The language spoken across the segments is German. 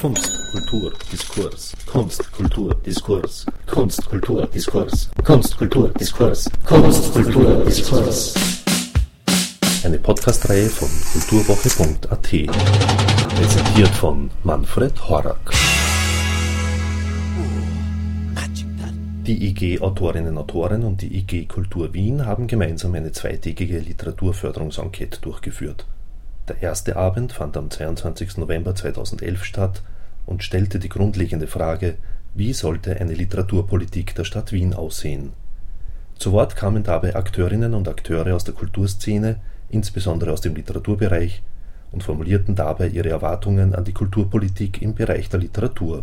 Kunst, Kultur, Diskurs. Kunst, Kultur, Diskurs. Kunst, Kultur, Diskurs. Kunst, Kultur, Diskurs. Kunst, Kultur, Diskurs. Eine Podcastreihe von kulturwoche.at. Präsentiert von Manfred Horak. Die IG Autorinnen und Autoren und die IG Kultur Wien haben gemeinsam eine zweitägige Literaturförderungsenquete durchgeführt. Der erste Abend fand am 22. November 2011 statt und stellte die grundlegende Frage, wie sollte eine Literaturpolitik der Stadt Wien aussehen? Zu Wort kamen dabei Akteurinnen und Akteure aus der Kulturszene, insbesondere aus dem Literaturbereich, und formulierten dabei ihre Erwartungen an die Kulturpolitik im Bereich der Literatur.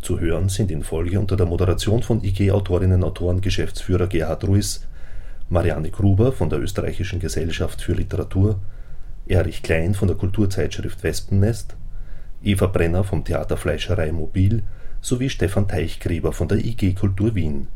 Zu hören sind in Folge unter der Moderation von IG Autorinnen und Autoren Geschäftsführer Gerhard Ruiz, Marianne Gruber von der Österreichischen Gesellschaft für Literatur Erich Klein von der Kulturzeitschrift Wespennest, Eva Brenner vom Theater Fleischerei Mobil sowie Stefan Teichgräber von der IG Kultur Wien.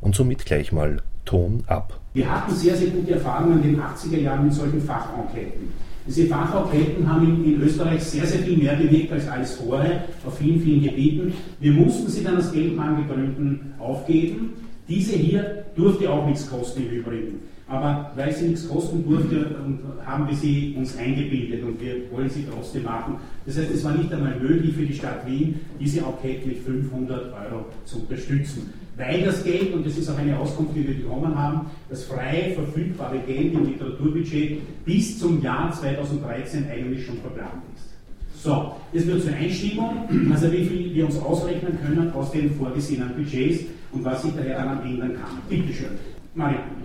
Und somit gleich mal Ton ab. Wir hatten sehr, sehr gute Erfahrungen in den 80er Jahren mit solchen Fachenqueten. Diese Fachenqueten haben in, in, Österreich sehr, sehr viel mehr bewegt als alles vorher, auf vielen, vielen Gebieten. Wir mussten sie dann aus Geldmangelgründen aufgeben. Diese hier durfte auch nichts kosten im Übrigen. Aber weil sie nichts kosten durfte, haben wir sie uns eingebildet und wir wollen sie trotzdem machen. Das heißt, es war nicht einmal möglich für die Stadt Wien, diese Enquete mit 500 Euro zu unterstützen. Weil das Geld, und das ist auch eine Auskunft, die wir bekommen haben, das frei verfügbare Geld im Literaturbudget bis zum Jahr 2013 eigentlich schon verplant ist. So, das nur zur Einstimmung, also wie viel wir uns ausrechnen können aus den vorgesehenen Budgets und was sich daher daran ändern kann. Bitte schön. Marianne.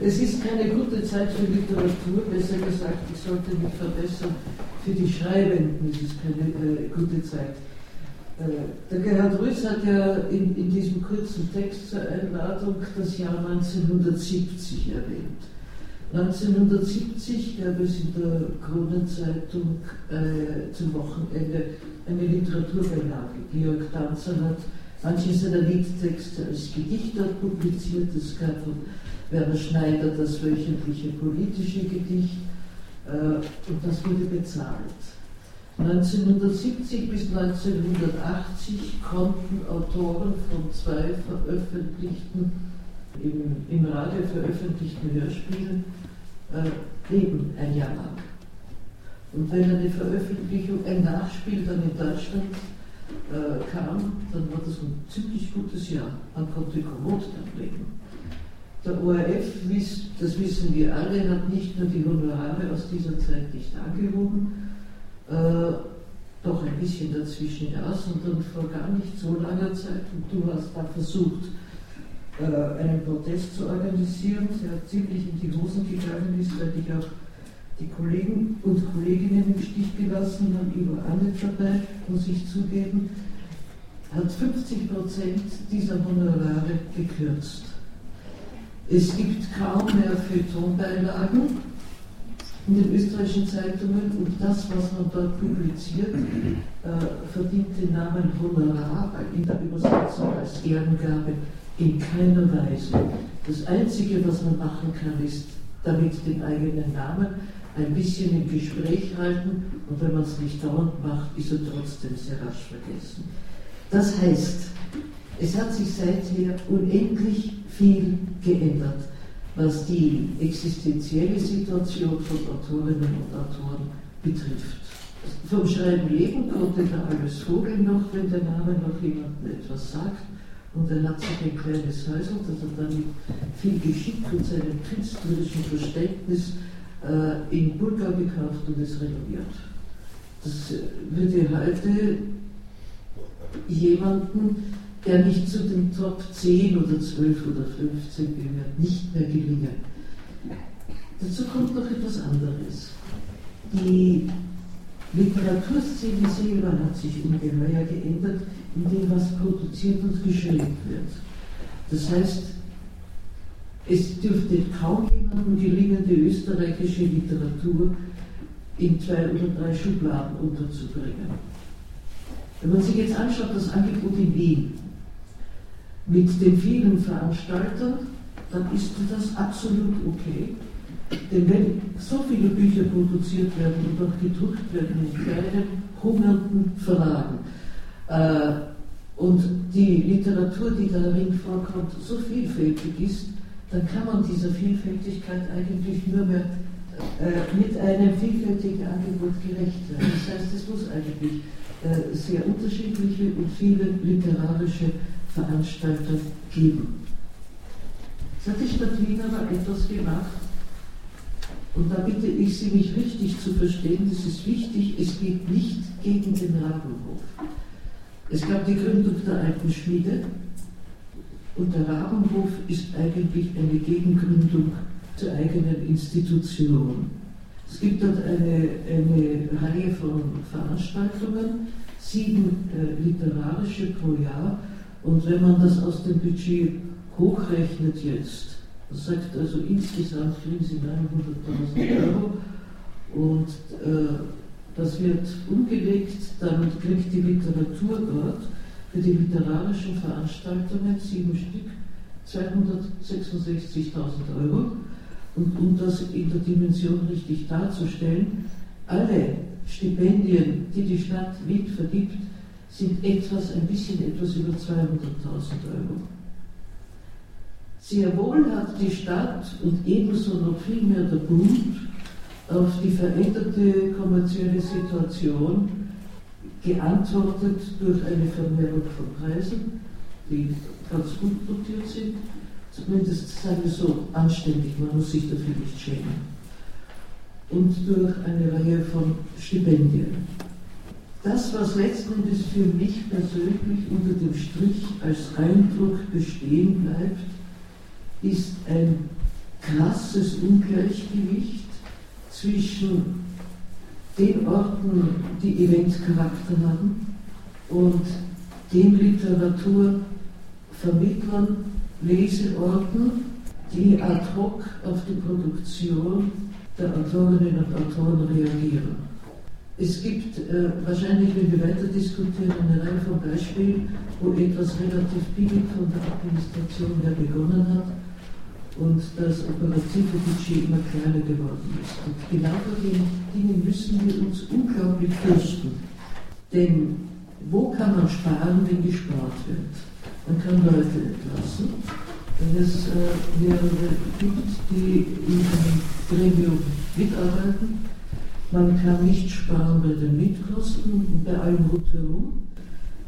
Es ist keine gute Zeit für Literatur, besser gesagt, ich sollte mich verbessern. Für die Schreibenden ist es keine äh, gute Zeit. Äh, der Gerhard Rüß hat ja in, in, diesem kurzen Text zur Einladung das Jahr 1970 erwähnt. 1970 gab es in der Kronenzeitung äh, zum Wochenende eine Literaturbeilage. Georg Danzer hat manche seiner Liedtexte als Gedichte publiziert. Es gab von Werner Schneider das wöchentliche politische Gedicht äh, und das wurde bezahlt. 1970 bis 1980 konnten Autoren von zwei veröffentlichten, im, im Radio veröffentlichten Hörspielen äh, leben ein Jahr lang. Und wenn eine Veröffentlichung, ein Nachspiel dann in Deutschland äh, kam, dann war das ein ziemlich gutes Jahr. Man konnte kommod dann leben. Der ORF, das wissen wir alle, hat nicht nur die Honorare aus dieser Zeit nicht angehoben, äh, doch ein bisschen dazwischen ja, sondern vor gar nicht so langer Zeit, und du hast da versucht, äh, einen Protest zu organisieren, der ziemlich in die Hosen gegangen ist, weil dich auch die Kollegen und Kolleginnen im Stich gelassen haben, auch nicht dabei, muss ich zugeben, hat 50 Prozent dieser Honorare gekürzt. Es gibt kaum mehr Feuilletonbeilagen in den österreichischen Zeitungen und das, was man dort publiziert, äh, verdient den Namen Honorar in der Übersetzung als Ehrengabe in keiner Weise. Das Einzige, was man machen kann, ist damit den eigenen Namen ein bisschen im Gespräch halten und wenn man es nicht dauernd macht, ist er trotzdem sehr rasch vergessen. Das heißt, es hat sich seither unendlich viel geändert, was die existenzielle Situation von Autorinnen und Autoren betrifft. Vom Schreiben leben konnte da alles Vogel noch, wenn der Name noch jemandem etwas sagt. Und er hat sich ein kleines Häusel, das er dann mit viel Geschick und seinem künstlerischen Verständnis äh, in Bulgar gekauft und es renoviert. Das würde heute jemanden der nicht zu den Top 10 oder 12 oder 15 gehört, nicht mehr gelingen. Dazu kommt noch etwas anderes. Die Literaturszene selber hat sich ungeheuer geändert, in dem was produziert und geschrieben wird. Das heißt, es dürfte kaum jemandem gelingen, die österreichische Literatur in zwei oder drei Schubladen unterzubringen. Wenn man sich jetzt anschaut, das Angebot in Wien, mit den vielen Veranstaltern, dann ist das absolut okay. Denn wenn so viele Bücher produziert werden und auch gedruckt werden in kleinen, hungernden Verlagen, äh, und die Literatur, die darin vorkommt, so vielfältig ist, dann kann man dieser Vielfältigkeit eigentlich nur mehr äh, mit einem vielfältigen Angebot gerecht werden. Das heißt, es muss eigentlich äh, sehr unterschiedliche und viele literarische Veranstalter geben. Jetzt hat die Stadt Wien aber etwas gemacht, und da bitte ich Sie, mich richtig zu verstehen, das ist wichtig, es geht nicht gegen den Rabenhof. Es gab die Gründung der alten Schmiede und der Rabenhof ist eigentlich eine Gegengründung zur eigenen Institution. Es gibt dort eine, eine Reihe von Veranstaltungen, sieben äh, literarische pro Jahr. Und wenn man das aus dem Budget hochrechnet jetzt, das sagt also insgesamt kriegen sie 900.000 Euro und äh, das wird umgelegt, damit kriegt die Literatur dort für die literarischen Veranstaltungen sieben Stück 266.000 Euro. Und um das in der Dimension richtig darzustellen, alle Stipendien, die die Stadt Wien vergibt, sind etwas, ein bisschen etwas über 200.000 Euro. Sehr wohl hat die Stadt und ebenso noch viel mehr der Bund auf die veränderte kommerzielle Situation geantwortet durch eine Vermehrung von Preisen, die ganz gut notiert sind, zumindest sagen wir so anständig, man muss sich dafür nicht schämen, und durch eine Reihe von Stipendien. Das, was letzten Endes für mich persönlich unter dem Strich als Eindruck bestehen bleibt, ist ein krasses Ungleichgewicht zwischen den Orten, die Eventcharakter haben und den Literaturvermittlern, Leseorten, die ad hoc auf die Produktion der Autorinnen und Autoren reagieren. Es gibt äh, wahrscheinlich, wenn wir weiter diskutieren, eine Reihe von Beispielen, wo etwas relativ billig von der Administration her begonnen hat und das operative Budget immer kleiner geworden ist. Und genau vor den Dingen müssen wir uns unglaublich fürchten. Denn wo kann man sparen, wenn gespart wird? Man kann Leute entlassen, wenn es äh, mehrere gibt, die in einem Gremium mitarbeiten. Man kann nicht sparen bei den Mietkosten und bei allem rundherum.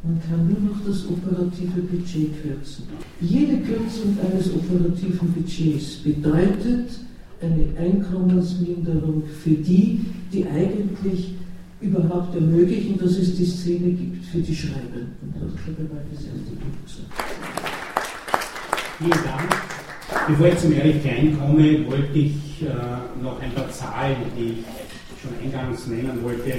Man kann nur noch das operative Budget kürzen. Jede Kürzung eines operativen Budgets bedeutet eine Einkommensminderung für die, die eigentlich überhaupt ermöglichen, dass es die Szene gibt für die Schreibenden. Das glaube war das erste. Vielen Dank. Bevor ich zum Erich Klein komme, wollte ich äh, noch ein paar Zahlen, die ich schon eingangs nennen wollte,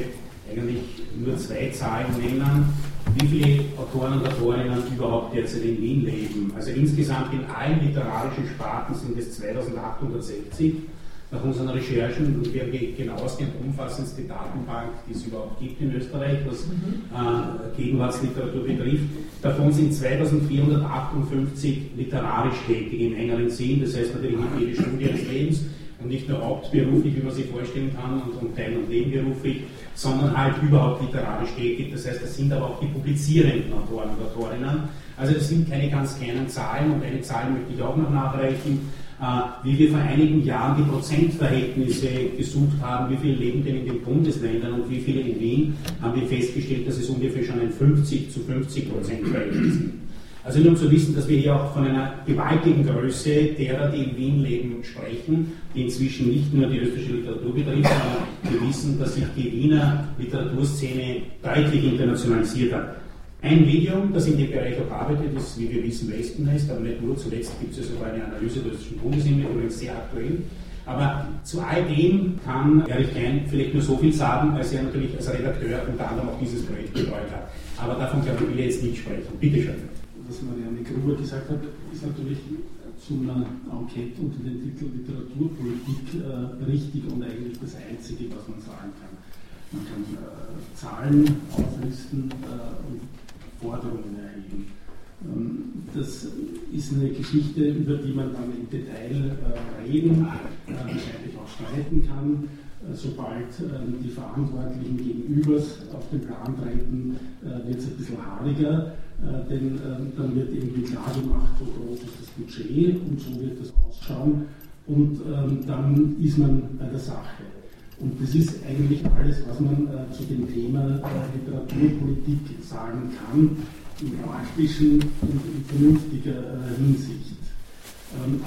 eigentlich nur zwei Zahlen nennen wie viele Autoren und Autorinnen überhaupt derzeit in Wien leben. Also insgesamt in allen literarischen Sparten sind es 2860 nach unseren Recherchen und wir haben genauestens die umfassendste Datenbank, die es überhaupt gibt in Österreich, was mhm. äh, Gegenwartsliteratur betrifft. Davon sind 2458 literarisch tätig im engeren Sinn, das heißt natürlich nicht jede Studie des Lebens und nicht nur hauptberuflich, wie man sich vorstellen kann, und, und teil- und nebenberuflich, sondern halt überhaupt literarisch tätig. Das heißt, das sind aber auch die publizierenden Autoren und Autorinnen. Also das sind keine ganz kleinen Zahlen und eine Zahl möchte ich auch noch nachreichen, äh, wie wir vor einigen Jahren die Prozentverhältnisse gesucht haben, wie viele leben denn in den Bundesländern und wie viele in Wien, haben wir festgestellt, dass es ungefähr schon ein 50 zu 50 Prozent Verhältnis sind. Also nur um zu wissen, dass wir hier auch von einer gewaltigen Größe derer, die in Wien leben, sprechen, die inzwischen nicht nur die österreichische Literatur betrifft, sondern wir wissen, dass sich die Wiener Literaturszene deutlich internationalisiert hat. Ein Medium, das in dem Bereich auch arbeitet, ist, wie wir wissen, Wespennest, aber nicht nur. Zuletzt gibt es ja sogar eine Analyse des österreichischen Bundeshimmeln, übrigens sehr aktuell. Aber zu all dem kann Erich Klein vielleicht nur so viel sagen, als er natürlich als Redakteur unter anderem auch dieses Projekt betreut hat. Aber davon will er jetzt nicht sprechen. Bitte schön was Marianne Gruber gesagt hat, ist natürlich zu einer Enquete unter dem Titel Literaturpolitik äh, richtig und eigentlich das Einzige, was man sagen kann. Man kann äh, Zahlen auflisten äh, und Forderungen erheben. Ähm, das ist eine Geschichte, über die man dann im Detail äh, reden, äh, wahrscheinlich auch streiten kann. Äh, sobald ähm, die Verantwortlichen gegenübers auf den Plan treten, äh, wird es ein bisschen haariger, äh, denn ähm, dann wird irgendwie klar gemacht, so groß ist das Budget und so wird das ausschauen und ähm, dann ist man bei der Sache. Und das ist eigentlich alles, was man zu dem Thema Literaturpolitik sagen kann, in praktischen und in vernünftiger Hinsicht.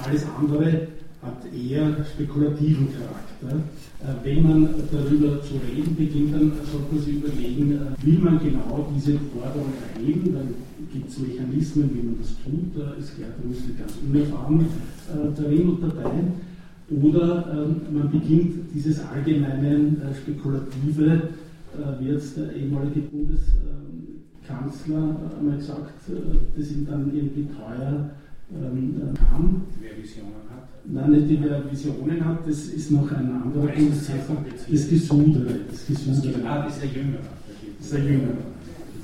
Alles andere hat eher spekulativen Charakter. Äh, wenn man darüber zu reden beginnt, dann sollte man sich überlegen, äh, will man genau diese Forderung erheben, dann gibt es Mechanismen, wie man das tut, da ist Gerd Rüssel ganz unerfahren äh, darin und dabei. Oder ähm, man beginnt dieses allgemeine spekulative, wie jetzt der ehemalige Bundeskanzler einmal gesagt, das ihm dann irgendwie teuer ähm, kam. Wer Visionen hat? Nein, nicht die, wer Visionen hat, das ist noch ein anderer Bundeskanzler. Das Gesudere. Das Gesudere. Ah, das ist der Jüngere. Das ist der Jüngere.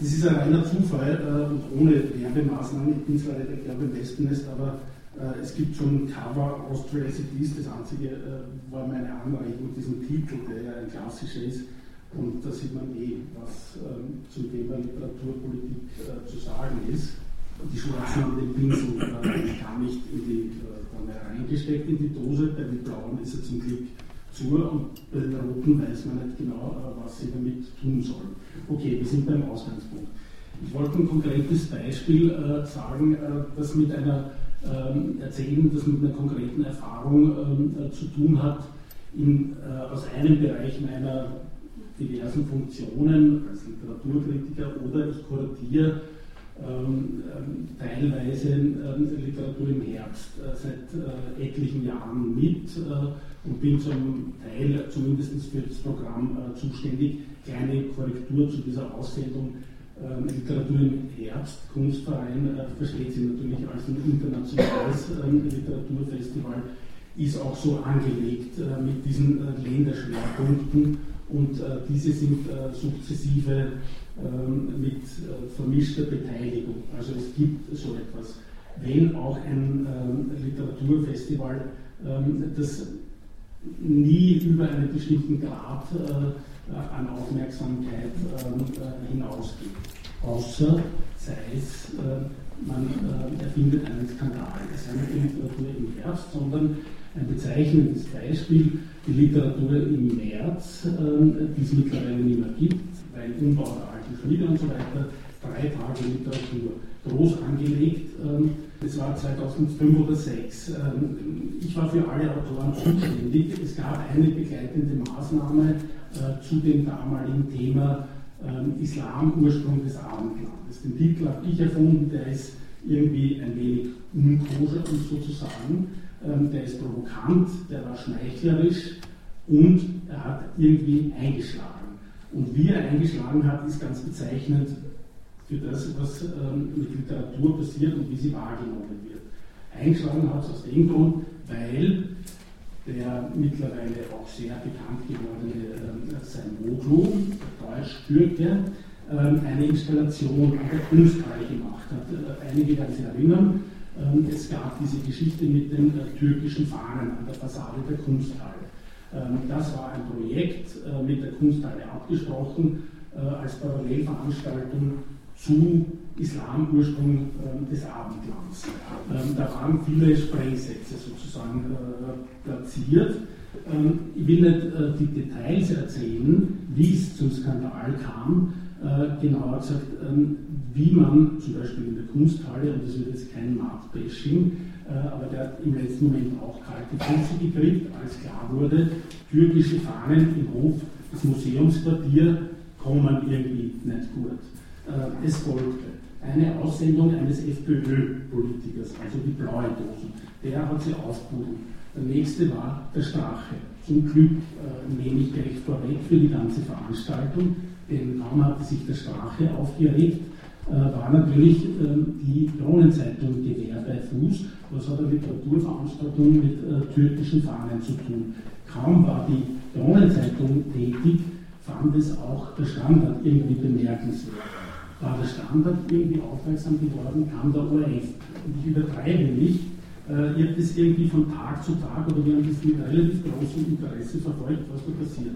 Das ist ein reiner Zufall äh, und ohne Werbemaßnahmen. Ich bin zwar nicht der Wespennest, aber äh, es gibt schon Cover Austria as it is. Das einzige äh, war meine Anregung, diesen Titel, der ja ein klassischer ist. Und da sieht man eh, was ähm, zum Thema Literaturpolitik äh, zu sagen ist die schwarzen haben den Pinsel äh, gar nicht in die, äh, dann reingesteckt in die Dose, bei den blauen ist er zum Glück zu und bei den roten weiß man nicht genau, äh, was sie damit tun sollen. Okay, wir sind beim Ausgangspunkt. Ich wollte ein konkretes Beispiel äh, sagen, äh, das mit einer ähm, erzählen, das mit einer konkreten Erfahrung ähm, äh, zu tun hat, in, aus einem Bereich meiner diversen Funktionen als Literaturkritiker oder ich kuratiere ähm, ähm, teilweise ähm, Literatur im Herbst äh, seit äh, etlichen Jahren mit äh, und bin zum Teil zumindest für das Programm zuständig. Kleine Korrektur zu dieser Aussendung. Literatur im Herbst, Kunstverein, versteht sich natürlich als ein internationales Literaturfestival, ist auch so angelegt mit diesen Länderschwerpunkten und diese sind sukzessive mit äh, vermischter Beteiligung. Also es gibt so etwas. Wenn auch ein ähm, Literaturfestival, ähm, das nie über einen bestimmten Grad äh, an Aufmerksamkeit äh, hinausgeht. Außer sei es, man erfindet einen Skandal. Das ist nicht die Literatur im Herbst, sondern ein bezeichnendes Beispiel, die Literatur im März, die es mittlerweile nicht mehr gibt, weil Umbau der alten Schmiede und so weiter, drei Tage Literatur, groß angelegt. Das ähm, war 2005 oder 2006. Ähm, ich war für alle Autoren zuständig. Es gab eine begleitende Maßnahme äh, zu dem damaligen Thema ähm, Islam, Ursprung des Abendlandes. Den Titel habe ich erfunden, der ist irgendwie ein wenig unkoscher, um so zu sagen. Der ist provokant, der war schmeichlerisch und er hat irgendwie eingeschlagen. Und wie er eingeschlagen hat, ist ganz bezeichnend für das, was ähm, mit Literatur passiert und wie sie wahrgenommen wird. Eingeschlagen hat es aus dem Grund, weil der mittlerweile auch sehr bekannt gewordene äh, Saimoglu, der Deutsch-Türke, äh, eine Installation an der Kunsthalle gemacht hat. Äh, einige werden sich erinnern, ähm, es gab diese Geschichte mit den äh, türkischen Fahnen an der Fassade der Kunsthalle. Ähm, das war ein Projekt äh, mit der Kunsthalle abgesprochen äh, als Parallelveranstaltung zu Islamursprung ähm, des Abendlands. Ähm, da waren viele Sprengsätze sozusagen äh, platziert. Ich will nicht die Details erzählen, wie es zum Skandal kam, genauer gesagt, wie man zum Beispiel in der Kunsthalle, und das wird jetzt kein Marktbashing, äh, aber der hat im letzten Moment auch kalte Füße gekriegt, als klar wurde, türkische Fahnen im Hof des Museumsquartier kommen irgendwie nicht gut. Äh, es folgte eine Aussendung eines FPÖ-Politikers, also die blaue Dosen. Der hat sie aufgehoben. Der nächste war der Strache. Zum Glück äh, nehme ich gleich vorweg für die ganze Veranstaltung, denn kaum hatte sich der Strache aufgeregt, äh, war natürlich ähm, die Kronenzeitung Gewehr bei Fuß. Was hat eine Literaturveranstaltung mit äh, türkischen Fahnen zu tun? Kaum war die Kronenzeitung tätig, fand es auch der Standard irgendwie bemerkenswert. War der Standard irgendwie aufmerksam geworden, kam der ORF. Und ich übertreibe nicht, Äh, ich habe das irgendwie von Tag zu Tag oder wir haben das mit relativ großem Interesse verfolgt, was da passiert.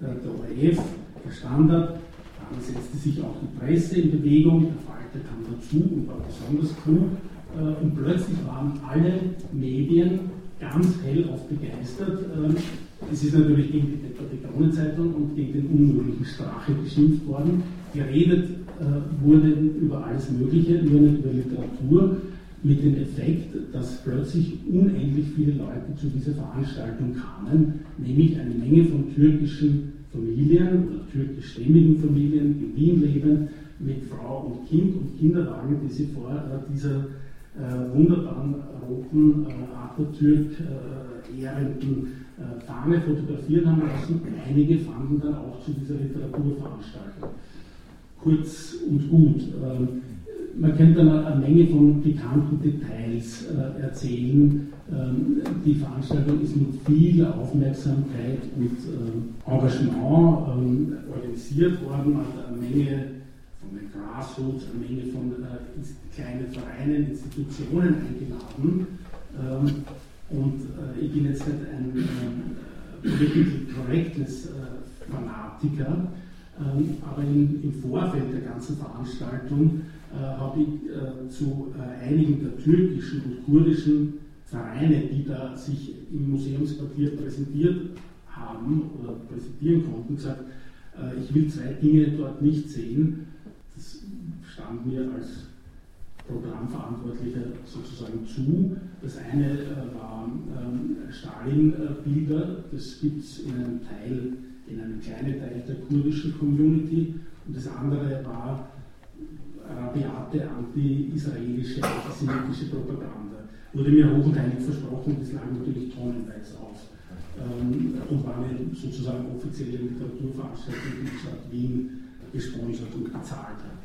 Äh, der ORF, der Standard, dann setzte sich auch die Presse in Bewegung, der Falter kam dazu und war besonders klug. Äh, und plötzlich waren alle Medien ganz hellauf begeistert. Ähm, es ist natürlich gegen die Departementzeitung und gegen den unmöglichen Strache geschimpft worden. Geredet wurde über alles Mögliche, nur nicht über Literatur mit dem Effekt, dass plötzlich unendlich viele Leute zu dieser Veranstaltung kamen, nämlich eine Menge von türkischen Familien türkischstämmigen Familien in Wien leben, mit Frau und Kind und Kinderwagen, die sie vor äh, dieser äh, wunderbaren roten äh, Atatürk ehrenden äh, Fahne fotografiert haben lassen. Einige fanden dann auch zu dieser Literaturveranstaltung. Kurz und gut. Ähm, man könnte eine Menge von pikanten Details äh, erzählen. Ähm, die Veranstaltung ist mit viel Aufmerksamkeit und äh, Engagement ähm, organisiert worden, hat eine Menge von den Grassroots, eine Menge von äh, kleinen Vereinen, Institutionen eingeladen. Ähm, und äh, ich bin jetzt nicht ein Political Correctness äh, Fanatiker, ähm, aber im Vorfeld der ganzen Veranstaltung äh, habe ich äh, zu äh, einigen der türkischen und kurdischen Vereine, die da sich im Museumsquartier präsentiert haben oder präsentieren konnten, gesagt, ich will zwei Dinge dort nicht sehen. Das stand mir als Programmverantwortlicher sozusagen zu. Das eine waren ähm, Stalin-Bilder, das gibt es in einem Teil, in einem kleinen Teil der kurdischen Community. Und das andere war rabiate anti-israelische, antisemitische Propaganda. Wurde mir hochenteilig versprochen, das lag natürlich tonnenweise aus. Ähm, und war eine sozusagen offizielle Literaturveranstaltung, die die Stadt Wien gesponsert und bezahlt hat.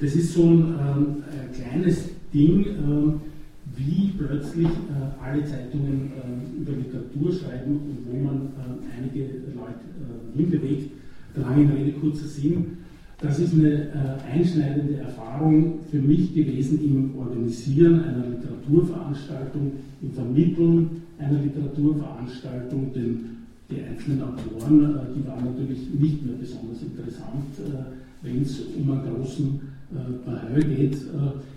Das ist so ein, ähm, ein kleines Ding, ähm, wie plötzlich äh, alle Zeitungen äh, über Literatur schreiben und wo man äh, einige Leute äh, hinbewegt. Lange Rede, kurzer Sinn. Das ist eine äh, einschneidende Erfahrung für mich gewesen im Organisieren einer Literaturveranstaltung, im Vermitteln einer Literaturveranstaltung, denn die einzelnen Autoren, äh, die waren natürlich nicht mehr besonders interessant, wenn es um einen großen Bahö geht.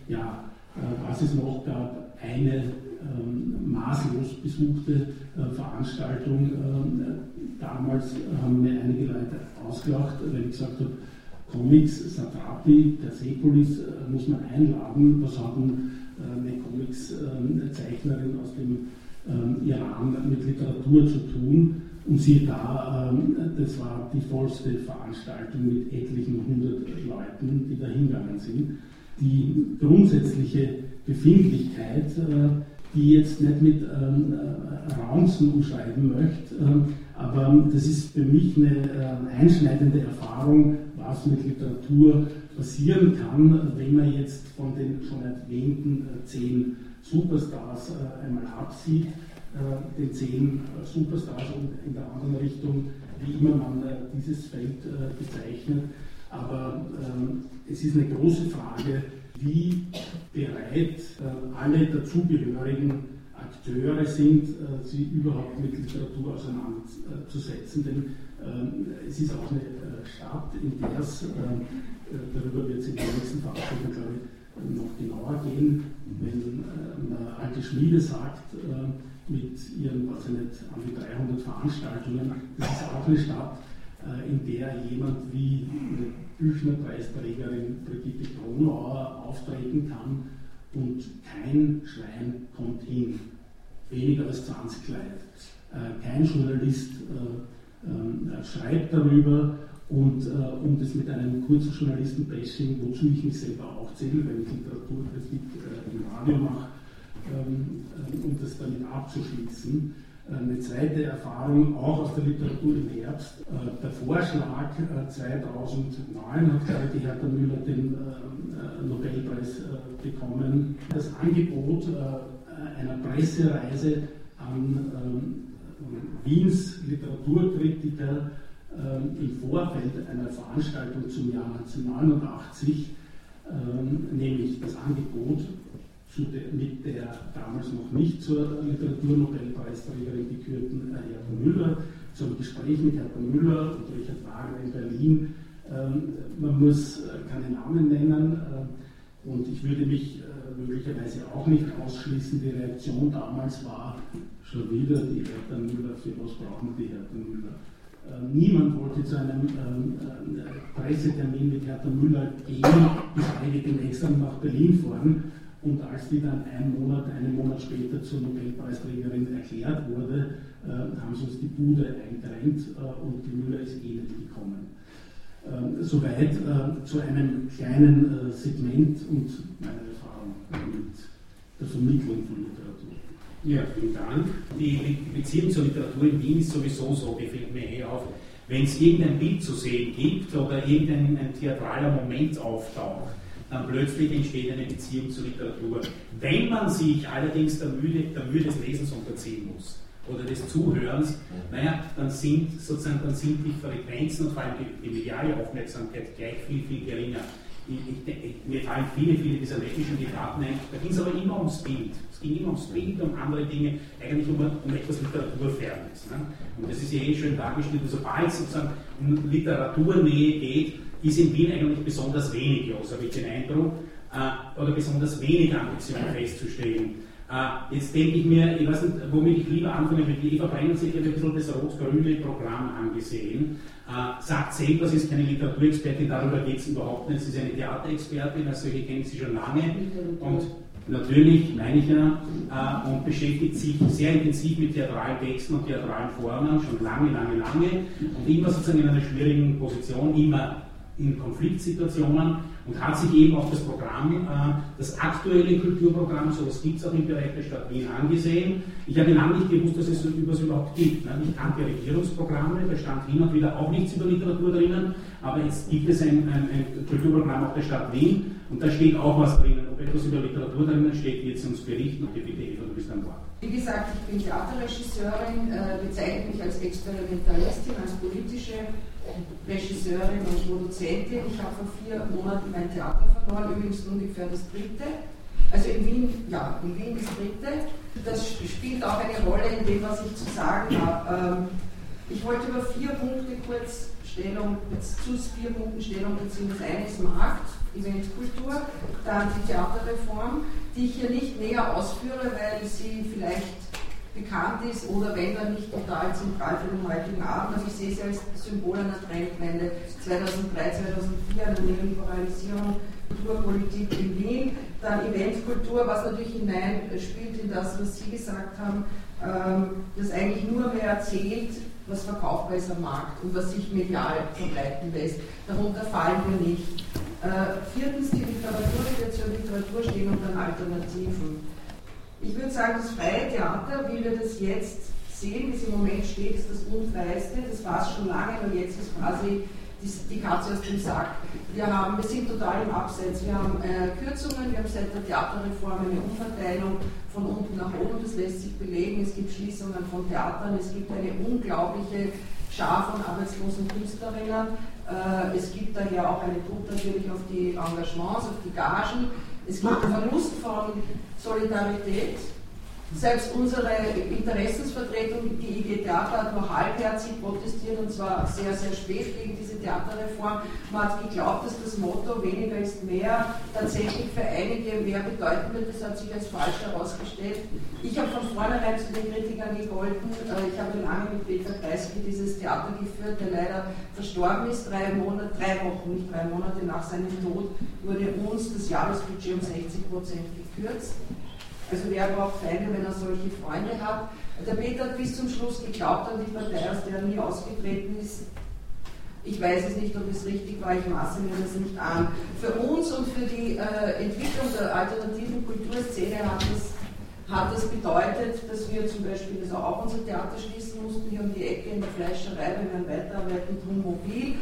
Ja, äh, was es noch gab, eine ähm, maßlos besuchte äh, Veranstaltung. Ähm, damals haben mir einige Leute ausgelacht, wenn ich gesagt habe, Comics, Satrapi, Persepolis äh, muss man einladen. Was äh, eine Comics-Zeichnerin ähm, aus dem Iran mit Literatur zu tun? Und siehe da, das war die vollste Veranstaltung mit etlichen hundert Leuten, die da hingegangen sind. Die grundsätzliche Befindlichkeit, äh, die jetzt nicht mit ähm, Raunzen umschreiben möchte, aber das ist für mich eine einschneidende Erfahrung, was mit Literatur passieren kann, wenn man jetzt von den schon erwähnten äh, zehn Superstars äh, einmal absieht, äh, den zehn Superstars und in der anderen Richtung, wie immer man dieses Feld bezeichnet. Aber ähm, es ist eine große Frage, wie bereit alle dazugehörigen Akteure sind, sie überhaupt mit Literatur auseinanderzusetzen. Denn ähm, es ist auch eine äh, Stadt, in der es, ähm, äh, darüber wird es in der nächsten Veranstaltung, glaube ich, noch genauer gehen, wenn äh, eine alte Schmiede sagt, mit ihren, was ich nicht, an die 300 Veranstaltungen, das ist auch eine Stadt, in der jemand wie eine Büchnerpreisträgerin Brigitte Kronauer auftreten kann und kein Schwein kommt hin. Weniger als 20 Leute. Kein Journalist ähm, schreibt darüber und äh, um das mit einem kurzen Journalisten-Bashing, wozu ich mich selber auch zähle, wenn ich Literaturkritik äh, im Radio mache, ähm, äh, um das damit abzuschließen. Äh, eine zweite Erfahrung, auch aus der Literatur im Herbst. Äh, der Vorschlag 2009 hat gerade die Hertha Müller den Nobelpreis bekommen. Das Angebot einer Pressereise an ähm, Wiens Literaturkritiker ähm, im Vorfeld einer Veranstaltung zum Jahr 1989, ähm, nämlich das Angebot mit der damals noch nicht zur Literaturnobelpreisträgerin gekürten äh, Hertha Müller, zum Gespräch mit Hertha Müller und Richard Wagner in Berlin. Ähm, man muss äh, keine Namen nennen äh, und ich würde mich möglicherweise auch nicht ausschließen. Die Reaktion damals war schon wieder die Hertha Müller, für was brauchen die Hertha Müller? Niemand wollte zu einem ähm, Pressetermin mit Hertha Müller gehen, geschweige denn extra nach Berlin fahren und als die dann einen Monat, einen Monat später zur Nobelpreisträgerin erklärt wurde, äh, haben sie uns die Bude eingedrängt äh, und die Müller ist eh nicht gekommen. Ähm, soweit äh, zu einem kleinen äh, Segment und meiner Erfahrung mit der Vermittlung von Literatur. Ja, vielen Dank. Die Beziehung zur Literatur in Wien ist sowieso so, gefällt mir eh auf. Wenn es irgendein Bild zu sehen gibt oder irgendein theatraler Moment auftaucht, dann plötzlich entsteht eine Beziehung zur Literatur. Wenn man sich allerdings der Mühe, der Mühe des Lesens unterziehen muss oder des Zuhörens, naja, dann sind sozusagen dann sind die Frequenzen und vor allem die, die mediale Aufmerksamkeit gleich viel, viel geringer. Ich, ich, mir fallen viele, viele dieser lettischen Literaten ein. Da ging es aber immer ums Bild. Es ging immer ums Bild, um andere Dinge, eigentlich um, um etwas Literaturfernes. Ne? Und das ist ja eh schön dargestellt. Sobald es sozusagen um Literaturnähe geht, ist in Wien eigentlich besonders wenig los, habe ich den Eindruck, äh, oder besonders wenig Ambition festzustellen. Äh, jetzt denke ich mir, ich weiß nicht, womit ich lieber anfange, mit Eva Brenner sich ein bisschen das rot-grüne Programm angesehen, äh, sagt selber, sie ist keine Literaturexpertin, darüber geht es überhaupt nicht, sie ist eine Theaterexpertin, also ich kenne sie schon lange. Und natürlich, meine ich ja, äh, und beschäftigt sich sehr intensiv mit theatralen Texten und theatralen Formen, schon lange, lange, lange. Und immer sozusagen in einer schwierigen Position, immer in Konfliktsituationen und hat sich eben auch das Programm, äh, das aktuelle Kulturprogramm, so sowas gibt es auch im Bereich der Stadt Wien, angesehen. Ich habe lange nicht gewusst, dass es so etwas überhaupt gibt. Ne? Ich kannte Regierungsprogramme, da stand hin und wieder auch nichts über Literatur drinnen, aber jetzt gibt es ein, ein, ein Kulturprogramm auch der Stadt Wien und da steht auch was drinnen. Ob etwas über Literatur drinnen steht, wird sie uns berichten und bitte Eva, du bist dann Wort. Wie gesagt, ich bin Theaterregisseurin, äh, bezeichne mich als Experimentalistin, als politische Regisseurin und Produzentin. Ich habe vor vier Monaten mein Theater verloren, übrigens ungefähr das dritte. Also in Wien, ja, in Wien das dritte. Das spielt auch eine Rolle in dem, was ich zu sagen habe. Ähm, ich wollte über vier Punkte kurz Stellung, zu vier Punkten Stellung beziehen. Das eine ist Markt, Eventkultur, dann die Theaterreform, die ich hier nicht näher ausführe, weil sie vielleicht bekannt ist oder wenn dann nicht total zentral für den heutigen Abend. Also ich sehe sie als Symbol einer Trendwende 2003, 2004, einer Neoliberalisierung, Kulturpolitik in Wien, dann Eventkultur, was natürlich hineinspielt in das, was Sie gesagt haben, ähm, das eigentlich nur mehr erzählt, was verkaufbar ist am Markt und was sich medial verbreiten lässt. Darunter fallen wir nicht. Äh, viertens, die Literatur wird zur Literatur stehen und dann Alternativen. Ich würde sagen, das freie Theater, wie wir das jetzt sehen, es im Moment steht, ist das Unfreiste. Das war es schon lange, nur jetzt ist quasi die, Katze aus dem Sack. Wir, haben, wir sind total im Abseits. Wir haben äh, Kürzungen, wir haben seit der Theaterreform eine Umverteilung von unten nach oben, das lässt sich belegen. Es gibt Schließungen von Theatern, es gibt eine unglaubliche Schar von arbeitslosen Künstlerinnen. Äh, es gibt daher auch eine Druck natürlich auf die Engagements, auf die Gagen. Es gibt Verlust von Solidarität selbst unsere Interessensvertretung, die IG Theater, hat nur halbherzig protestiert und zwar sehr, sehr spät gegen diese Theaterreform. Man hat geglaubt, dass das Motto weniger ist mehr tatsächlich für einige mehr bedeuten wird. Das hat sich als falsch herausgestellt. Ich habe von vornherein zu den Kritikern gegolten. Äh, ich habe lange mit Peter Kreisky dieses Theater geführt, der leider verstorben ist. Drei, Monate, drei Wochen, nicht drei Monate nach seinem Tod wurde uns das Jahresbudget um 60 Prozent gekürzt. Also wer braucht Feinde, wenn er solche Freunde hat? Der Peter hat bis zum Schluss geglaubt an die Partei, aus der er nie ausgetreten ist. Ich weiß es nicht, ob es richtig war, ich maße mir das nicht an. Für uns und für die äh, Entwicklung der alternativen Kulturszene hat das, hat das bedeutet, dass wir zum Beispiel also auch unser Theater schließen mussten, hier um die Ecke in der Fleischerei, wir werden weiterarbeiten, drum mobil.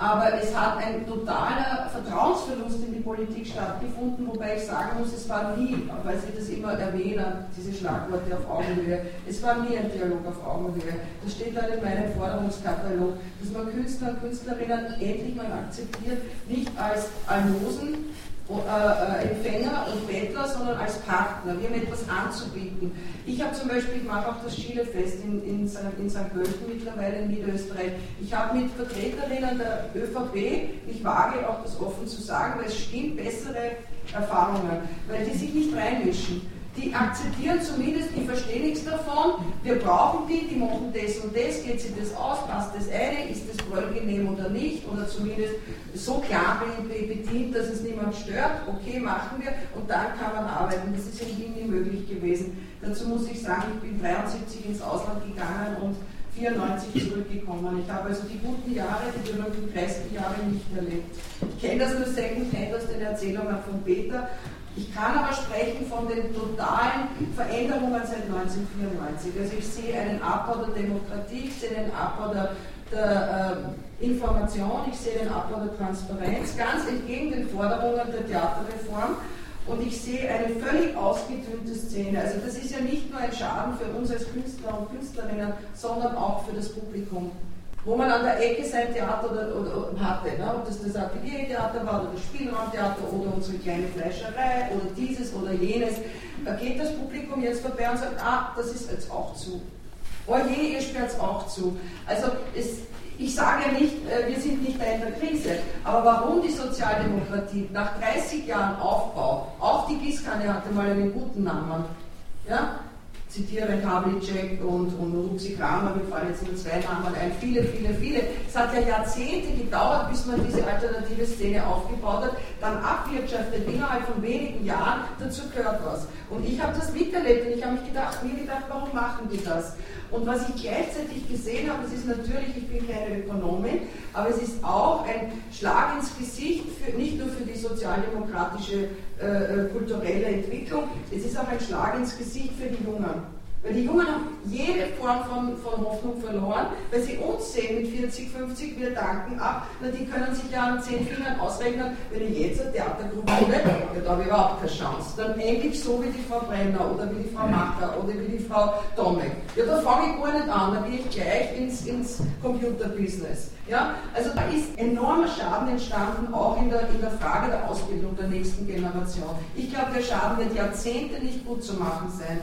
Aber es hat ein totaler Vertrauensverlust in die Politik stattgefunden, wobei ich sagen muss, es war nie, weil Sie das immer erwähnen, diese Schlagworte auf Augenhöhe, es war nie ein Dialog auf Augenhöhe. Das steht dann in meinem Forderungskatalog, dass man Künstler und Künstlerinnen endlich mal akzeptiert, nicht als Almosen, äh, äh, Empfänger und Bettler, sondern als Partner. Wir haben etwas anzubieten. Ich habe zum Beispiel, ich mache auch das Schielefest in, in, in St. Pölten mittlerweile in Niederösterreich. Ich habe mit Vertreterinnen der ÖVP, ich wage auch das offen zu sagen, weil es stimmt, bessere Erfahrungen, weil die sich nicht reinmischen die akzeptieren zumindest, die verstehen nichts davon, wir brauchen die, die machen das und das, geht sich das aus, passt das eine, ist das Bröllgenehm oder nicht, oder zumindest so klar bedient, dass es niemand stört, okay, machen wir, und dann kann man arbeiten. Das ist in Wien nie möglich gewesen. Dazu muss ich sagen, ich bin 73 ins Ausland gegangen und 94 zurückgekommen. Ich habe also die guten Jahre, die berühmten Kreisky-Jahre nicht erlebt. Ich kenne das nur secondhand aus den Erzählungen von Peter ich kann aber sprechen von den totalen Veränderungen seit 1994. Also ich sehe einen Abbau der Demokratie, ich sehe einen Abbau der, der äh, Information, ich sehe den Abbau der Transparenz, ganz entgegen den Forderungen der Theaterreform. Und ich sehe eine völlig ausgedünnte Szene. Also das ist ja nicht nur ein Schaden für uns als Künstler und Künstlerinnen, sondern auch für das Publikum wo man an der Ecke sein Theater oder, oder, hatte, ne? ob das das Ateliertheater war oder das Spielraumtheater oder unsere kleine Fleischerei oder dieses oder jenes, da geht das Publikum jetzt vorbei und sagt, ah, das ist jetzt auch zu. Oh je, ihr sperrt es auch zu. Also es, ich sage nicht, äh, wir sind nicht mehr in der Krise, aber warum die Sozialdemokratie nach 30 Jahren Aufbau, auch die Gießkanne hatte mal einen guten Namen, ja, zitiere Havlicek und, und Ruxi Kramer, mir fallen jetzt nur zwei Namen ein, viele, viele, viele. Es hat ja Jahrzehnte gedauert, bis man diese alternative Szene aufgebaut hat, dann abwirtschaftet, innerhalb von wenigen Jahren, dazu gehört was. Und ich habe das miterlebt und ich habe mich gedacht, mir gedacht, warum machen die das? Und was ich gleichzeitig gesehen habe, das ist natürlich, ich bin keine Ökonomin, aber es ist auch ein Schlag ins Gesicht, für, nicht nur für die sozialdemokratische äh, äh kulturelle Entwicklung, es ist auch ein Schlag ins Gesicht für die Jungen. Weil die Jungen haben jede Form von, von Hoffnung verloren, weil sie uns sehen mit 40, 50, wir danken ab. Na, die können sich ja an zehn Fingern ausrechnen, wenn ich jetzt eine Theatergruppe habe, ja, da habe ich überhaupt keine Chance. Dann endlich so wie die Frau Brenner oder wie die Frau Macher oder wie die Frau Tomek. Ja, da fange ich gar nicht an, da gehe ich gleich ins, ins Computerbusiness. Ja, also da ist enormer Schaden entstanden, auch in der, in der Frage der Ausbildung der nächsten Generation. Ich glaube, der Schaden wird Jahrzehnte nicht gut zu machen sein.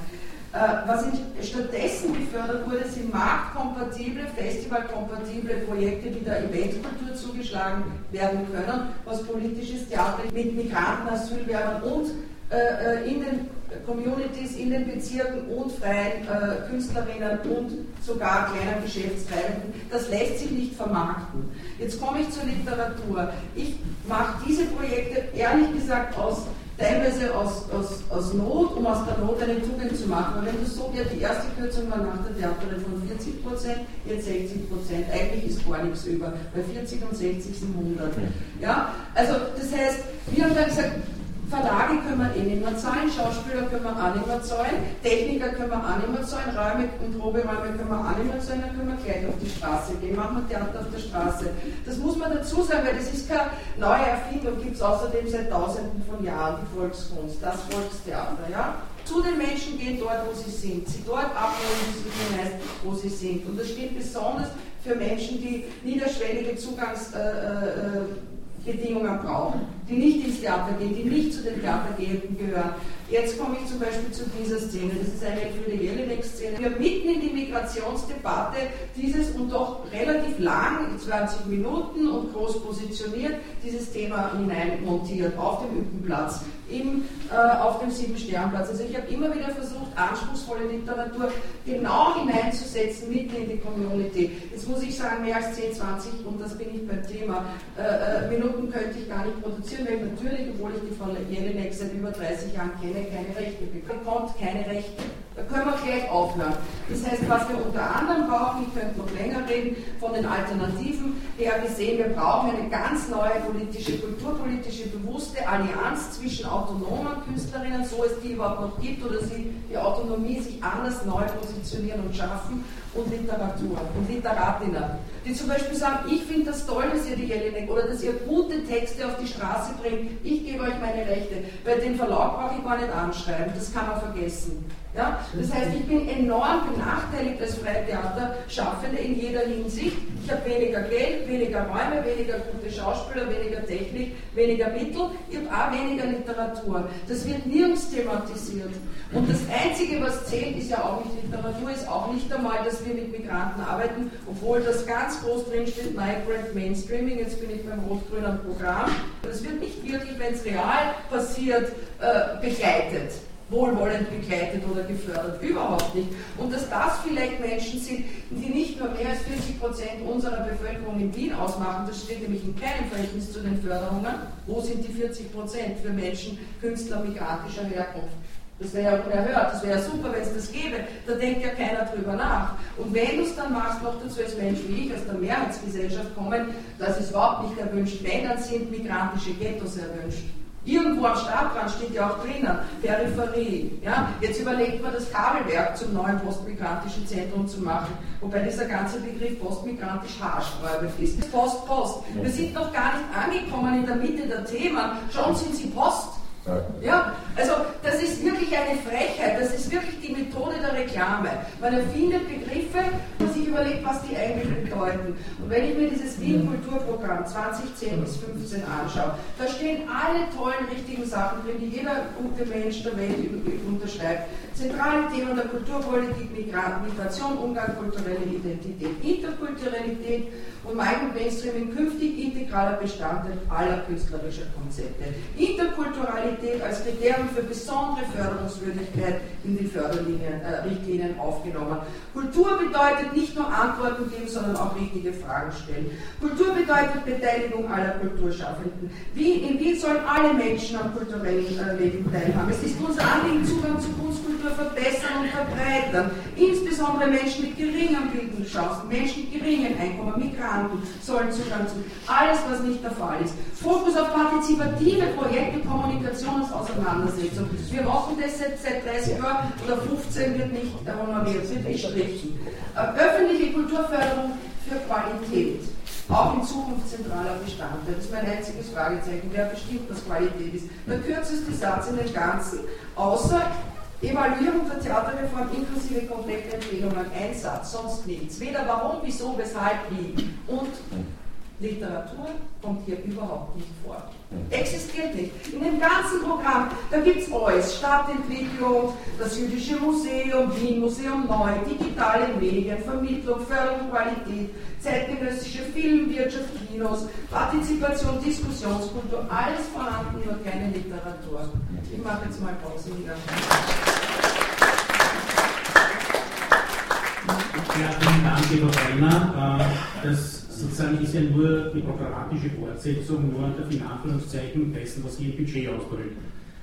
Äh, was stattdessen gefördert wurde, sind marktkompatible, festivalkompatible Projekte, die der Eventkultur zugeschlagen werden können, was politisches Theater mit Migranten, Asylwerbern und äh, äh, in den Communities, in den Bezirken und freien äh, Künstlerinnen und sogar kleinen Geschäftstreibenden, das lässt sich nicht vermarkten. Jetzt komme ich zur Literatur. Ich mache diese Projekte ehrlich gesagt aus teilweise aus, aus, aus Not, um aus der Not eine Tugend zu machen. Und wenn du so wird, die erste Kürzung war nach der Theaterreform 40 Prozent, jetzt 60 Prozent. Eigentlich ist gar nichts über. Bei 40 und 60 sind 100. Ja? Also, das heißt, wir haben dann gesagt, Verlage können wir eh nicht mehr zahlen, Schauspieler können wir auch nicht mehr zahlen, Techniker können wir auch nicht mehr zahlen, Räume und Proberäume können wir auch nicht mehr zahlen, dann können wir gleich auf die Straße gehen, machen wir Theater auf der Straße. Das muss man dazu sagen, weil das ist keine neue Erfindung, gibt es außerdem seit tausenden von Jahren, die Volkskunst, das Volkstheater. Ja? Zu den Menschen gehen dort, wo sie sind, sie dort abholen, wo sie sind. Und das steht besonders für Menschen, die niederschwellige Zugangs... Äh, äh, Bedingungen brauchen, die nicht ins Theater gehen, die nicht zu den Theatergehenden gehören. Jetzt komme ich zum Beispiel zu dieser Szene. Das ist eine Friede Jelinek-Szene. Wir mitten in die Migrationsdebatte dieses und doch relativ lang, 20 Minuten und groß positioniert, dieses Thema hineinmontiert auf dem Üppenplatz im, äh, auf dem Sieben-Sternplatz. Also ich habe immer wieder versucht, anspruchsvolle Literatur genau hineinzusetzen, mitten in die Community. Jetzt muss ich sagen, mehr als 10, 20, und das bin ich beim Thema, äh, äh, Minuten könnte ich gar nicht produzieren, weil natürlich, obwohl ich die Frau Jelinek seit über 30 Jahren kenne, keine Rechte bekommt, keine Rechte. Da können wir gleich aufhören. Das heißt, was wir unter anderem brauchen, ich könnte noch länger reden, von den Alternativen her gesehen, wir brauchen eine ganz neue politische, kulturpolitische, bewusste Allianz zwischen autonomen Künstlerinnen, so es die überhaupt noch gibt, oder sie die Autonomie sich anders neu positionieren und schaffen, und Literatur und Literatinnen, die zum Beispiel sagen, ich finde das toll, dass ihr die Jelinek oder dass ihr gute Texte auf die Straße bringt, ich gebe euch meine Rechte, weil den Verlag brauche ich gar nicht anschreiben, das kann man vergessen. Ja? Das heißt, ich bin enorm benachteiligt als freie Theaterschaffende in jeder Hinsicht. Ich habe weniger Geld, weniger Räume, weniger gute Schauspieler, weniger Technik, weniger Mittel. Ich habe auch weniger Literatur. Das wird nirgends thematisiert. Und das Einzige, was zählt, ist ja auch nicht Literatur, ist auch nicht einmal, dass wir mit Migranten arbeiten, obwohl das ganz groß drinsteht, Migrant Mainstreaming, jetzt bin ich beim rot-grünen Programm. Das wird nicht wirklich, wenn es real passiert, äh, begleitet wohlwollend begleitet oder gefördert. Überhaupt nicht. Und dass das vielleicht Menschen sind, die nicht nur mehr als 40 Prozent unserer Bevölkerung in Wien ausmachen, das steht nämlich in keinem Verhältnis zu den Förderungen. Wo sind die 40 Prozent für Menschen Künstler migrantischer Herkunft? Das wäre ja unerhört, das wäre ja super, wenn es das gäbe. Da denkt ja keiner drüber nach. Und wenn du es dann machst, noch dazu als Mensch wie ich, aus der Mehrheitsgesellschaft kommen, das ist überhaupt nicht erwünscht. Wenn, dann sind migrantische Ghettos erwünscht. Irgendwo am Stadtrand steht ja auch drinnen, Peripherie. Ja? Jetzt überlegt man, das Kabelwerk zum neuen postmigrantischen Zentrum zu machen, wobei dieser ganze Begriff postmigrantisch haarsträubend ist. Post, Post. Wir sind noch gar nicht angekommen in der Mitte der Themen, schon sind sie Post. Ja, also das ist wirklich eine Frechheit, das ist wirklich die Methode der Reklame. Man erfindet Begriffe sich überlegt, was die eigentlich bedeuten. Und wenn ich mir dieses Wien Kulturprogramm 2010 bis 2015 anschaue, da stehen alle tollen, richtigen Sachen drin, die jeder gute Mensch der Welt unterschreibt. Zentrale Themen der Kulturpolitik, Migration, Umgang, kulturelle Identität, Interkulturalität und Migrant Mainstreaming künftig integraler Bestandteil aller künstlerischer Konzepte. Interkulturalität als Kriterium für besondere Förderungswürdigkeit in die Förderrichtlinien äh, aufgenommen. Kultur bedeutet nicht nur Antworten geben, sondern auch richtige Fragen stellen. Kultur bedeutet Beteiligung aller Kulturschaffenden. Wie, in Wien sollen alle Menschen am kulturellen äh, Leben teilhaben. Es ist unser Anliegen, Zugang zu Kunstkultur verbessern und verbreitern. Insbesondere Menschen mit geringen Bildungschancen, Menschen mit geringen Einkommen, Migranten sollen Zugang zu. Alles, was nicht der Fall ist. Fokus auf partizipative Projekte, Kommunikation Generationsauseinandersetzung. Wir machen das seit, seit 30 Jahren oder 15 wird nicht honoriert, wird gestrichen. Äh, öffentliche Kulturförderung für Qualität. Auch in Zukunft zentraler Bestandteil. Das ist mein einziges Fragezeichen. Wer bestimmt, was Qualität ist? Der kürzeste Satz in den Ganzen. Außer Evaluierung der Theaterreform inklusive kompletter Empfehlungen. Ein Satz, sonst nichts. Weder warum, wieso, weshalb, wie. Und Literatur kommt hier überhaupt nicht vor. Existiert nicht. In dem ganzen Programm, da gibt es alles, Stadtentwicklung, das Jüdische Museum, Wien Museum Neu, digitale Medien, Vermittlung, Förderung, Qualität, zeitgenössische Filmwirtschaft, Kinos, Partizipation, Diskussionskultur, alles vorhanden, nur keine Literatur. Ich mache jetzt mal Pause wieder. Ja, vielen Dank, lieber Brenner. Äh, das sozusagen ist ja nur die programmatische Fortsetzung, nur unter Finanzanführungszeichen dessen, was hier im Budget ausdrückt.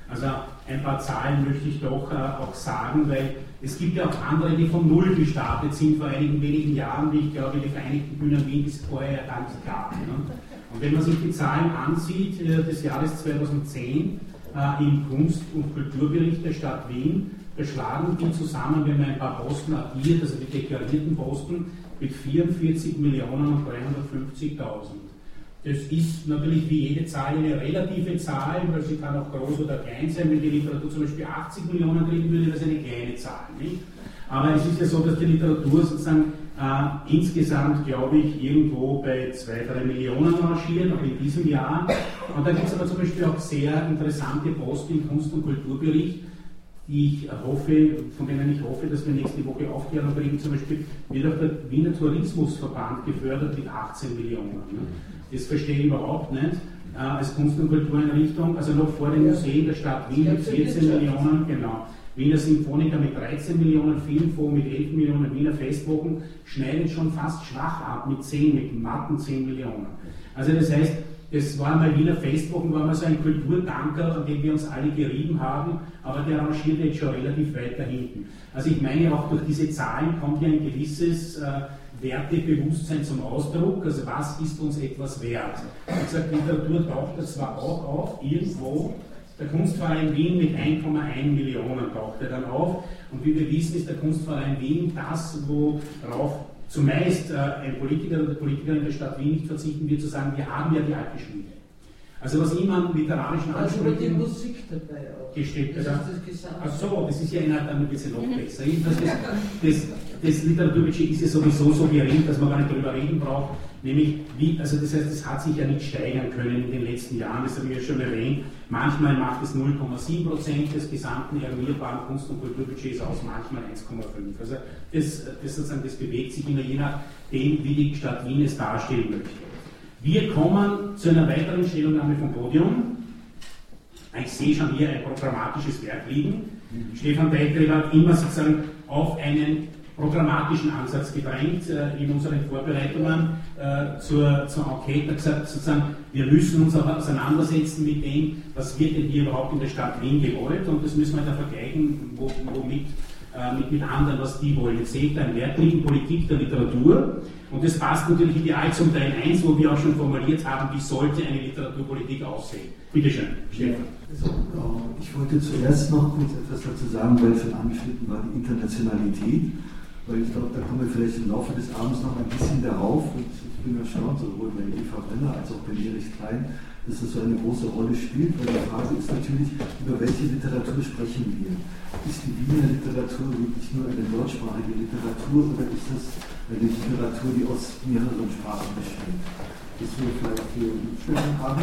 Also ein paar Zahlen möchte ich doch äh, auch sagen, weil es gibt ja auch andere, die von Null gestartet sind vor einigen wenigen Jahren, wie ich glaube, die Vereinigten Bühnen Wien ist vorher ja gar nicht gab. Ne? Und wenn man sich die Zahlen ansieht äh, des Jahres 2010 äh, im Kunst- und Kulturbericht der Stadt Wien, beschlagen die zusammen, wenn man ein paar Posten addiert, also die deklarierten Posten, mit 44 Millionen und 350.000. Das ist natürlich wie jede Zahl eine relative Zahl, weil sie kann auch groß oder klein sein. Wenn die Literatur zum Beispiel 80 Millionen kriegen würde, wäre das eine kleine Zahl. Nicht? Aber es ist ja so, dass die Literatur sozusagen äh, insgesamt, glaube ich, irgendwo bei 2, 3 Millionen rangiert, auch in diesem Jahr. Und da gibt es aber zum Beispiel auch sehr interessante Posten im Kunst- und Kulturbericht, die ich hoffe, von denen ich hoffe, dass wir nächste Woche Aufklärung bringen. Zum Beispiel wird auch der Wiener Tourismusverband gefördert mit 18 Millionen. Das verstehe ich überhaupt nicht. Äh, als Kunst- und Kultureinrichtung, also noch vor den Museen der Stadt Wien mit 14 Millionen, genau. Wiener Symphoniker mit 13 Millionen, Filmfonds mit 11 Millionen, Wiener Festwochen schneiden schon fast schwach ab mit 10, mit matten 10 Millionen. Also das heißt, es war mal Wiener Festwochen, war mal so ein Kulturtanker, an dem wir uns alle gerieben haben, aber der rangiert jetzt schon relativ weiter hinten. Also ich meine auch durch diese Zahlen kommt ja ein gewisses äh, Wertebewusstsein zum Ausdruck, also was ist uns etwas wert. Wie gesagt, Literatur taucht das zwar auch auf, irgendwo, der Kunstverein Wien mit 1,1 Millionen taucht er dann auf und wie wir wissen, ist der Kunstverein Wien das, worauf zumeist äh, ein Politiker oder Politikerin der Stadt Wien nicht verzichten wird, zu sagen, wir haben ja die alte Schmiede. Also was an literarischen Also über die Musik dabei auch. Gestellt das wird. ist das Ach so, das ist ja innerhalb dann ein bisschen noch besser. Das, das, das Literaturbudget ist ja sowieso so gering, dass man gar nicht darüber reden braucht. Nämlich, wie, also das heißt, es hat sich ja nicht steigern können in den letzten Jahren, das habe ich ja schon erwähnt. Manchmal macht es 0,7 Prozent des gesamten eruierbaren Kunst- und Kulturbudgets aus, manchmal 1,5. Also das, das, sozusagen, das bewegt sich immer je nachdem, wie die Stadt Wien es darstellen möchte. Wir kommen zu einer weiteren Stellungnahme vom Podium. Ich sehe schon hier ein programmatisches Werk liegen. Stefan Deitreber hat immer sozusagen auf einen programmatischen Ansatz gedrängt äh, in unseren Vorbereitungen äh, zur, zur Enquete. gesagt, sozusagen, wir müssen uns auch auseinandersetzen mit dem, was wird denn hier überhaupt in der Stadt Wien gewollt und das müssen wir dann vergleichen, wo, womit äh, mit, mit anderen, was die wollen. Jetzt seht ihr einen Wert liegen, Politik der Literatur und das passt natürlich ideal zum Teil 1, wo wir auch schon formuliert haben, wie sollte eine Literaturpolitik aussehen. Bitte schön, Stefan. Also, ich wollte zuerst noch kurz etwas dazu sagen, weil schon angeschnitten war die Internationalität weil ich glaube, da kommen wir vielleicht im Laufe des Abends noch ein bisschen darauf. Und ich bin erstaunt, sowohl bei Eva Brenner als auch bei Erich Klein, dass das so eine große Rolle spielt, weil die Frage ist natürlich, über welche Literatur sprechen wir? Ist die Wiener Literatur wirklich nur eine deutschsprachige Literatur oder ist das eine Literatur, die aus mehreren Sprachen besteht? Das wir vielleicht hier Umstellung haben.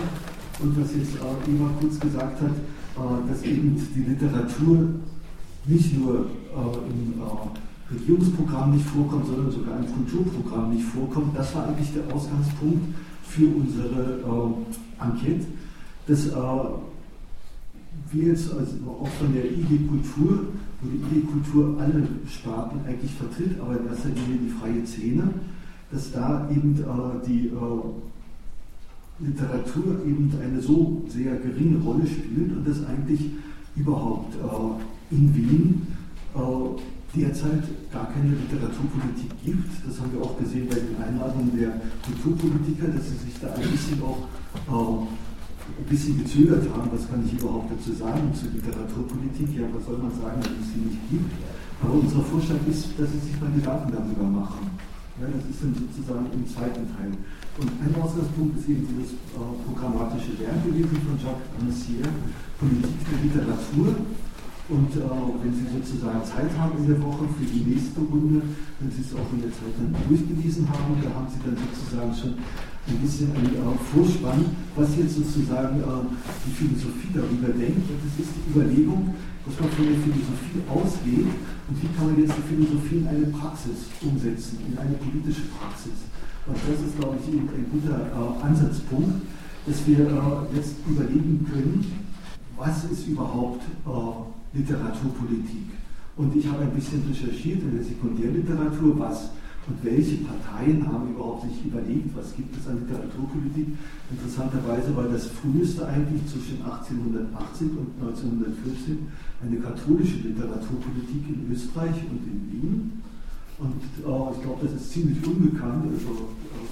Und was jetzt äh, Eva kurz gesagt hat, äh, dass eben die Literatur nicht nur äh, äh, Regierungsprogramm nicht vorkommt, sondern sogar im Kulturprogramm nicht vorkommt. Das war eigentlich der Ausgangspunkt für unsere äh, Enquete, dass äh, wir jetzt also auch von der IG Kultur, wo die IG Kultur alle Sparten eigentlich vertritt, aber in erster Linie die freie Szene, dass da eben äh, die äh, Literatur eben eine so sehr geringe Rolle spielt und dass eigentlich überhaupt äh, in Wien äh, derzeit gar keine Literaturpolitik gibt. Das haben wir auch gesehen bei den Einladungen der Kulturpolitiker, dass sie sich da ein bisschen auch äh, ein bisschen gezögert haben, was kann ich überhaupt dazu sagen zur Literaturpolitik? Ja, was soll man sagen, wenn es sie nicht gibt? Aber unser Vorschlag ist, dass sie sich mal Gedanken darüber machen. Ja, das ist dann sozusagen im zweiten Teil. Und ein Ausgangspunkt ist eben dieses äh, programmatische Werk gewesen von Jacques Annoncier, Politik der Literatur. Und äh, wenn Sie sozusagen Zeit haben in der Woche für die nächste Runde, wenn Sie es auch in der Zeit dann durchgelesen haben, da haben Sie dann sozusagen schon ein bisschen einen äh, Vorspann, was jetzt sozusagen äh, die Philosophie darüber denkt. Und das ist die Überlegung, dass man von der Philosophie ausgeht und wie kann man jetzt die Philosophie in eine Praxis umsetzen, in eine politische Praxis. Und das ist, glaube ich, ein guter äh, Ansatzpunkt, dass wir äh, jetzt überlegen können, was ist überhaupt äh, Literaturpolitik. Und ich habe ein bisschen recherchiert in der Sekundärliteratur, was und welche Parteien haben überhaupt sich überlegt, was gibt es an Literaturpolitik. Interessanterweise war das früheste eigentlich zwischen 1880 und 1914 eine katholische Literaturpolitik in Österreich und in Wien. Und äh, ich glaube, das ist ziemlich unbekannt. Also, äh,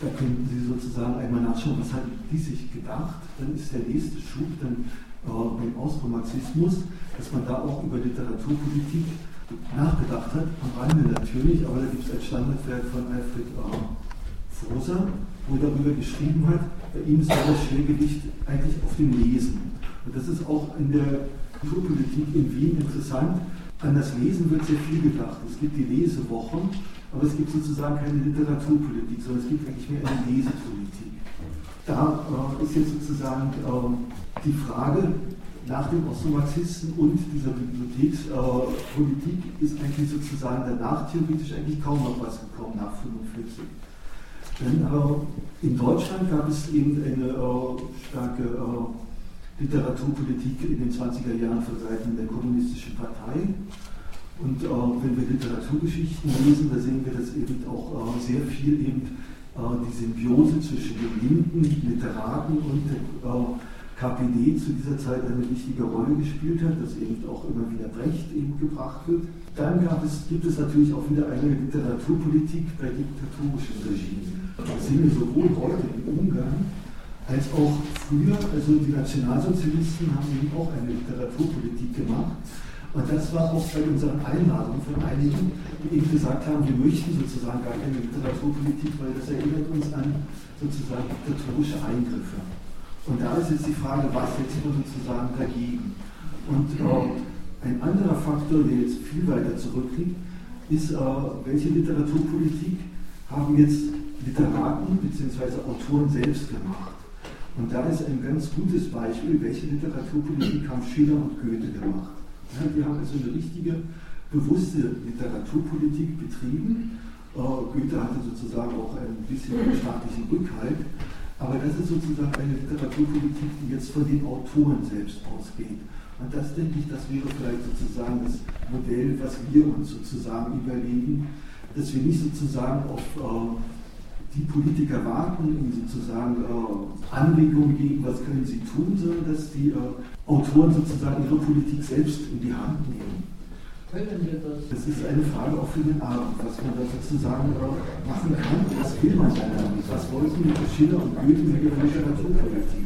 da könnten Sie sozusagen einmal nachschauen, was haben die sich gedacht. Dann ist der nächste Schub dann beim Ausromarxismus dass man da auch über Literaturpolitik nachgedacht hat, am Rande natürlich, aber da gibt es ein Standardwerk von Alfred äh, Froser, wo er darüber geschrieben hat, bei ihm ist das Schwergewicht eigentlich auf dem Lesen. Und das ist auch in der Kulturpolitik in Wien interessant. An das Lesen wird sehr viel gedacht. Es gibt die Lesewochen, aber es gibt sozusagen keine Literaturpolitik, sondern es gibt eigentlich mehr eine Lesepolitik. Da äh, ist jetzt sozusagen äh, die Frage, nach dem Ostromarxisten und dieser Bibliothekspolitik äh, ist eigentlich sozusagen danach theoretisch eigentlich kaum noch was gekommen nach 1945. Denn äh, in Deutschland gab es eben eine äh, starke äh, Literaturpolitik in den 20er Jahren von Seiten der Kommunistischen Partei. Und wenn wir Literaturgeschichten lesen, da sehen wir, dass eben auch sehr viel eben die Symbiose zwischen den linken Literaten und der KPD zu dieser Zeit eine wichtige Rolle gespielt hat, dass eben auch immer wieder Brecht eben gebracht wird. Dann gab es, gibt es natürlich auch wieder eine Literaturpolitik bei diktatorischen Regimen. Das sehen wir sowohl heute in Ungarn als auch früher, also die Nationalsozialisten haben eben auch eine Literaturpolitik gemacht. Und das war auch bei unseren Einladungen von einigen, die eben gesagt haben, wir möchten sozusagen gar keine Literaturpolitik, weil das erinnert uns an sozusagen diktatorische Eingriffe. Und da ist jetzt die Frage, was setzt man sozusagen dagegen? Und äh, ein anderer Faktor, der jetzt viel weiter zurückliegt, ist, äh, welche Literaturpolitik haben jetzt Literaten bzw. Autoren selbst gemacht. Und da ist ein ganz gutes Beispiel, welche Literaturpolitik haben Schiller und Goethe gemacht. Die haben also eine richtige, bewusste Literaturpolitik betrieben. Äh, Goethe hatte sozusagen auch ein bisschen staatlichen Rückhalt. Aber das ist sozusagen eine Literaturpolitik, die jetzt von den Autoren selbst ausgeht. Und das denke ich, das wäre vielleicht sozusagen das Modell, was wir uns sozusagen überlegen, dass wir nicht sozusagen auf äh, die Politiker warten, ihnen sozusagen äh, Anregungen geben, was können sie tun, sondern dass die äh, Autoren sozusagen ihre Politik selbst in die Hand nehmen. Können wir das? Das ist eine Frage auch für den Abend, was man da sozusagen äh, machen kann. Was will man da damit? Was wollten Schiller und Goethe mit ihrer Literaturpolitik?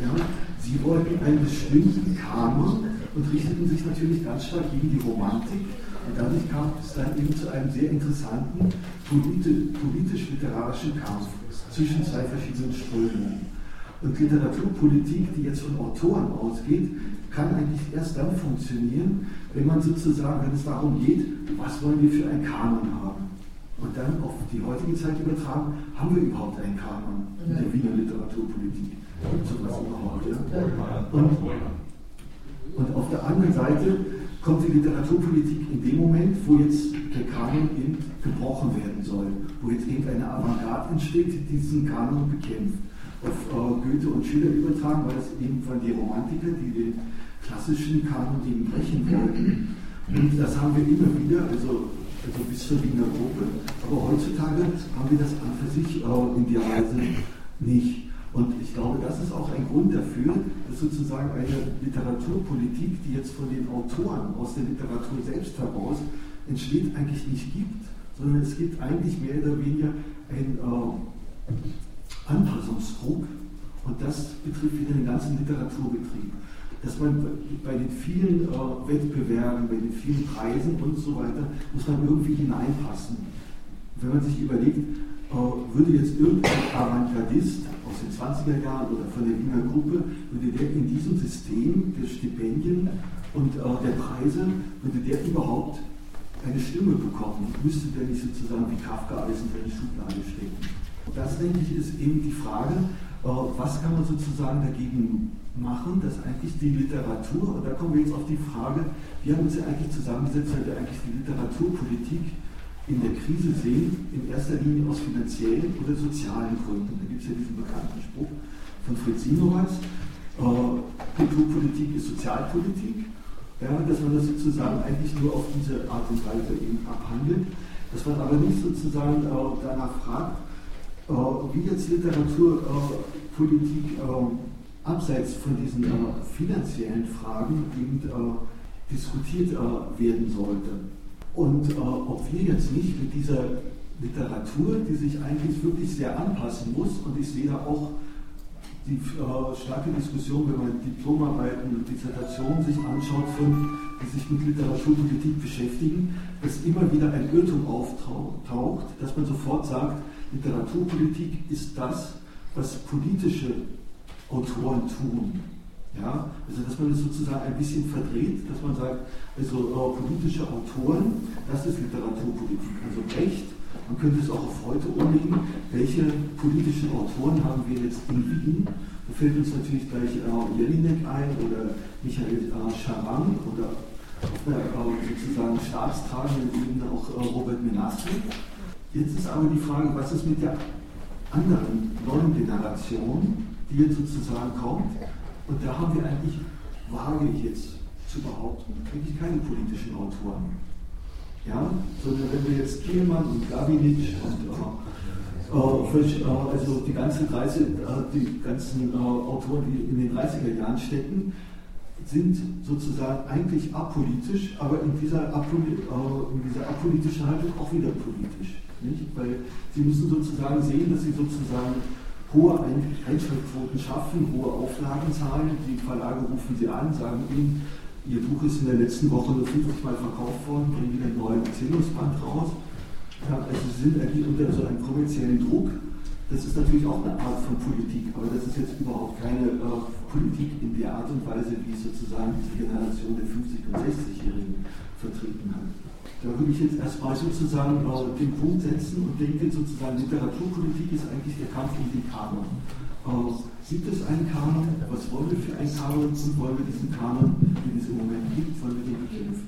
Ja? Sie wollten einen bestimmten Kanon und richteten sich natürlich ganz stark gegen die Romantik. Und dadurch kam es dann eben zu einem sehr interessanten politisch-literarischen Kampf zwischen zwei verschiedenen Strömungen. Und Literaturpolitik, die jetzt von Autoren ausgeht, kann eigentlich erst dann funktionieren, wenn man sozusagen, wenn es darum geht, was wollen wir für einen Kanon haben. Und dann auf die heutige Zeit übertragen, haben wir überhaupt einen Kanon in der Wiener Literaturpolitik? sowas überhaupt. Ja? Und, und auf der anderen Seite kommt die Literaturpolitik in dem Moment, wo jetzt der Kanon eben gebrochen werden soll, wo jetzt irgendeine Avantgarde entsteht, die diesen Kanon bekämpft. Auf äh, Goethe und Schiller übertragen, weil es eben von den Romantiker, die den klassischen Kanon eben brechen wollten. Und das haben wir immer wieder, also, also bis zur Wiener Gruppe. Aber heutzutage haben wir das an für sich äh, in der Weise nicht. Und ich glaube, das ist auch ein Grund dafür, dass sozusagen eine Literaturpolitik, die jetzt von den Autoren aus der Literatur selbst heraus entsteht, eigentlich nicht gibt, sondern es gibt eigentlich mehr oder weniger einen äh, Anpassungsdruck und das betrifft wieder den ganzen Literaturbetrieb. Dass man bei den vielen äh, Wettbewerben, bei den vielen Preisen und so weiter, muss man irgendwie hineinpassen. Wenn man sich überlegt, würde jetzt irgendein Avantgardist aus den 20er Jahren oder von der Wiener Gruppe, würde der in diesem System der Stipendien und äh, der Preise, würde der überhaupt eine Stimme bekommen? Müsste der nicht sozusagen wie Kafka alles in seine Schublade stecken? Das, denke ich, ist eben die Frage, äh, was kann man sozusagen dagegen machen, dass eigentlich die Literatur, und da kommen wir jetzt auf die Frage, wir haben uns ja eigentlich zusammengesetzt, wir eigentlich die Literaturpolitik in der Krise sehen, in erster Linie aus finanziellen oder sozialen Gründen. Da gibt es ja diesen bekannten Spruch von Fritz Sinowatz, äh, Kulturpolitik ist Sozialpolitik, ja, dass man das sozusagen eigentlich nur auf diese Art und Weise eben abhandelt, dass man aber nicht sozusagen äh, danach fragt, äh, wie jetzt Literaturpolitik äh, abseits von diesen äh, finanziellen Fragen eben äh, diskutiert werden sollte. Und äh, ob wir jetzt nicht mit dieser Literatur, die sich eigentlich wirklich sehr anpassen muss, und ich sehe da auch die äh, starke Diskussion, wenn man Diplomarbeiten und Dissertationen sich anschaut, von, die sich mit Literaturpolitik beschäftigen, dass immer wieder ein Irrtum auftaucht, dass man sofort sagt, Literaturpolitik ist das, was politische Autoren tun. Ja, also dass man es sozusagen ein bisschen verdreht, dass man sagt, also äh, politische Autoren, das ist Literaturpolitik. Also Recht, man könnte es auch auf heute umlegen, welche politischen Autoren haben wir jetzt in Wien? Da fällt uns natürlich gleich äh, Jelinek ein oder Michael äh, Scharang oder auf äh, sozusagen staatstragenden Ebene auch äh, Robert Menastre. Jetzt ist aber die Frage, was ist mit der anderen neuen Generation, die jetzt sozusagen kommt? Und da haben wir eigentlich, wage ich jetzt zu behaupten, eigentlich keine politischen Autoren. Ja? Sondern wenn wir jetzt Kielmann und Gabinic und äh, äh, also die ganzen, 30, äh, die ganzen äh, Autoren, die in den 30er Jahren stecken, sind sozusagen eigentlich apolitisch, aber in dieser, Apoli äh, in dieser apolitischen Haltung auch wieder politisch. Nicht? Weil sie müssen sozusagen sehen, dass sie sozusagen hohe Einschaltquoten schaffen, hohe Auflagenzahlen. Die Verlage rufen sie an, sagen ihnen, ihr Buch ist in der letzten Woche nur 50 Mal verkauft worden, bringen wieder einen neuen Erzählungsband raus. Ja, also sie sind eigentlich unter so einem kommerziellen Druck, Das ist natürlich auch eine Art von Politik, aber das ist jetzt überhaupt keine äh, Politik in der Art und Weise, wie sozusagen diese Generation der 50- und 60-Jährigen vertreten hat. Da würde ich jetzt erstmal sozusagen äh, den Punkt setzen und denke, sozusagen Literaturpolitik ist eigentlich der Kampf um den Kanon. Äh, gibt es einen Kanon? Was wollen wir für einen Kanon? Und wollen wir diesen Kanon, den es im Moment gibt, wollen wir den bekämpfen?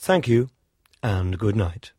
Thank you and good night.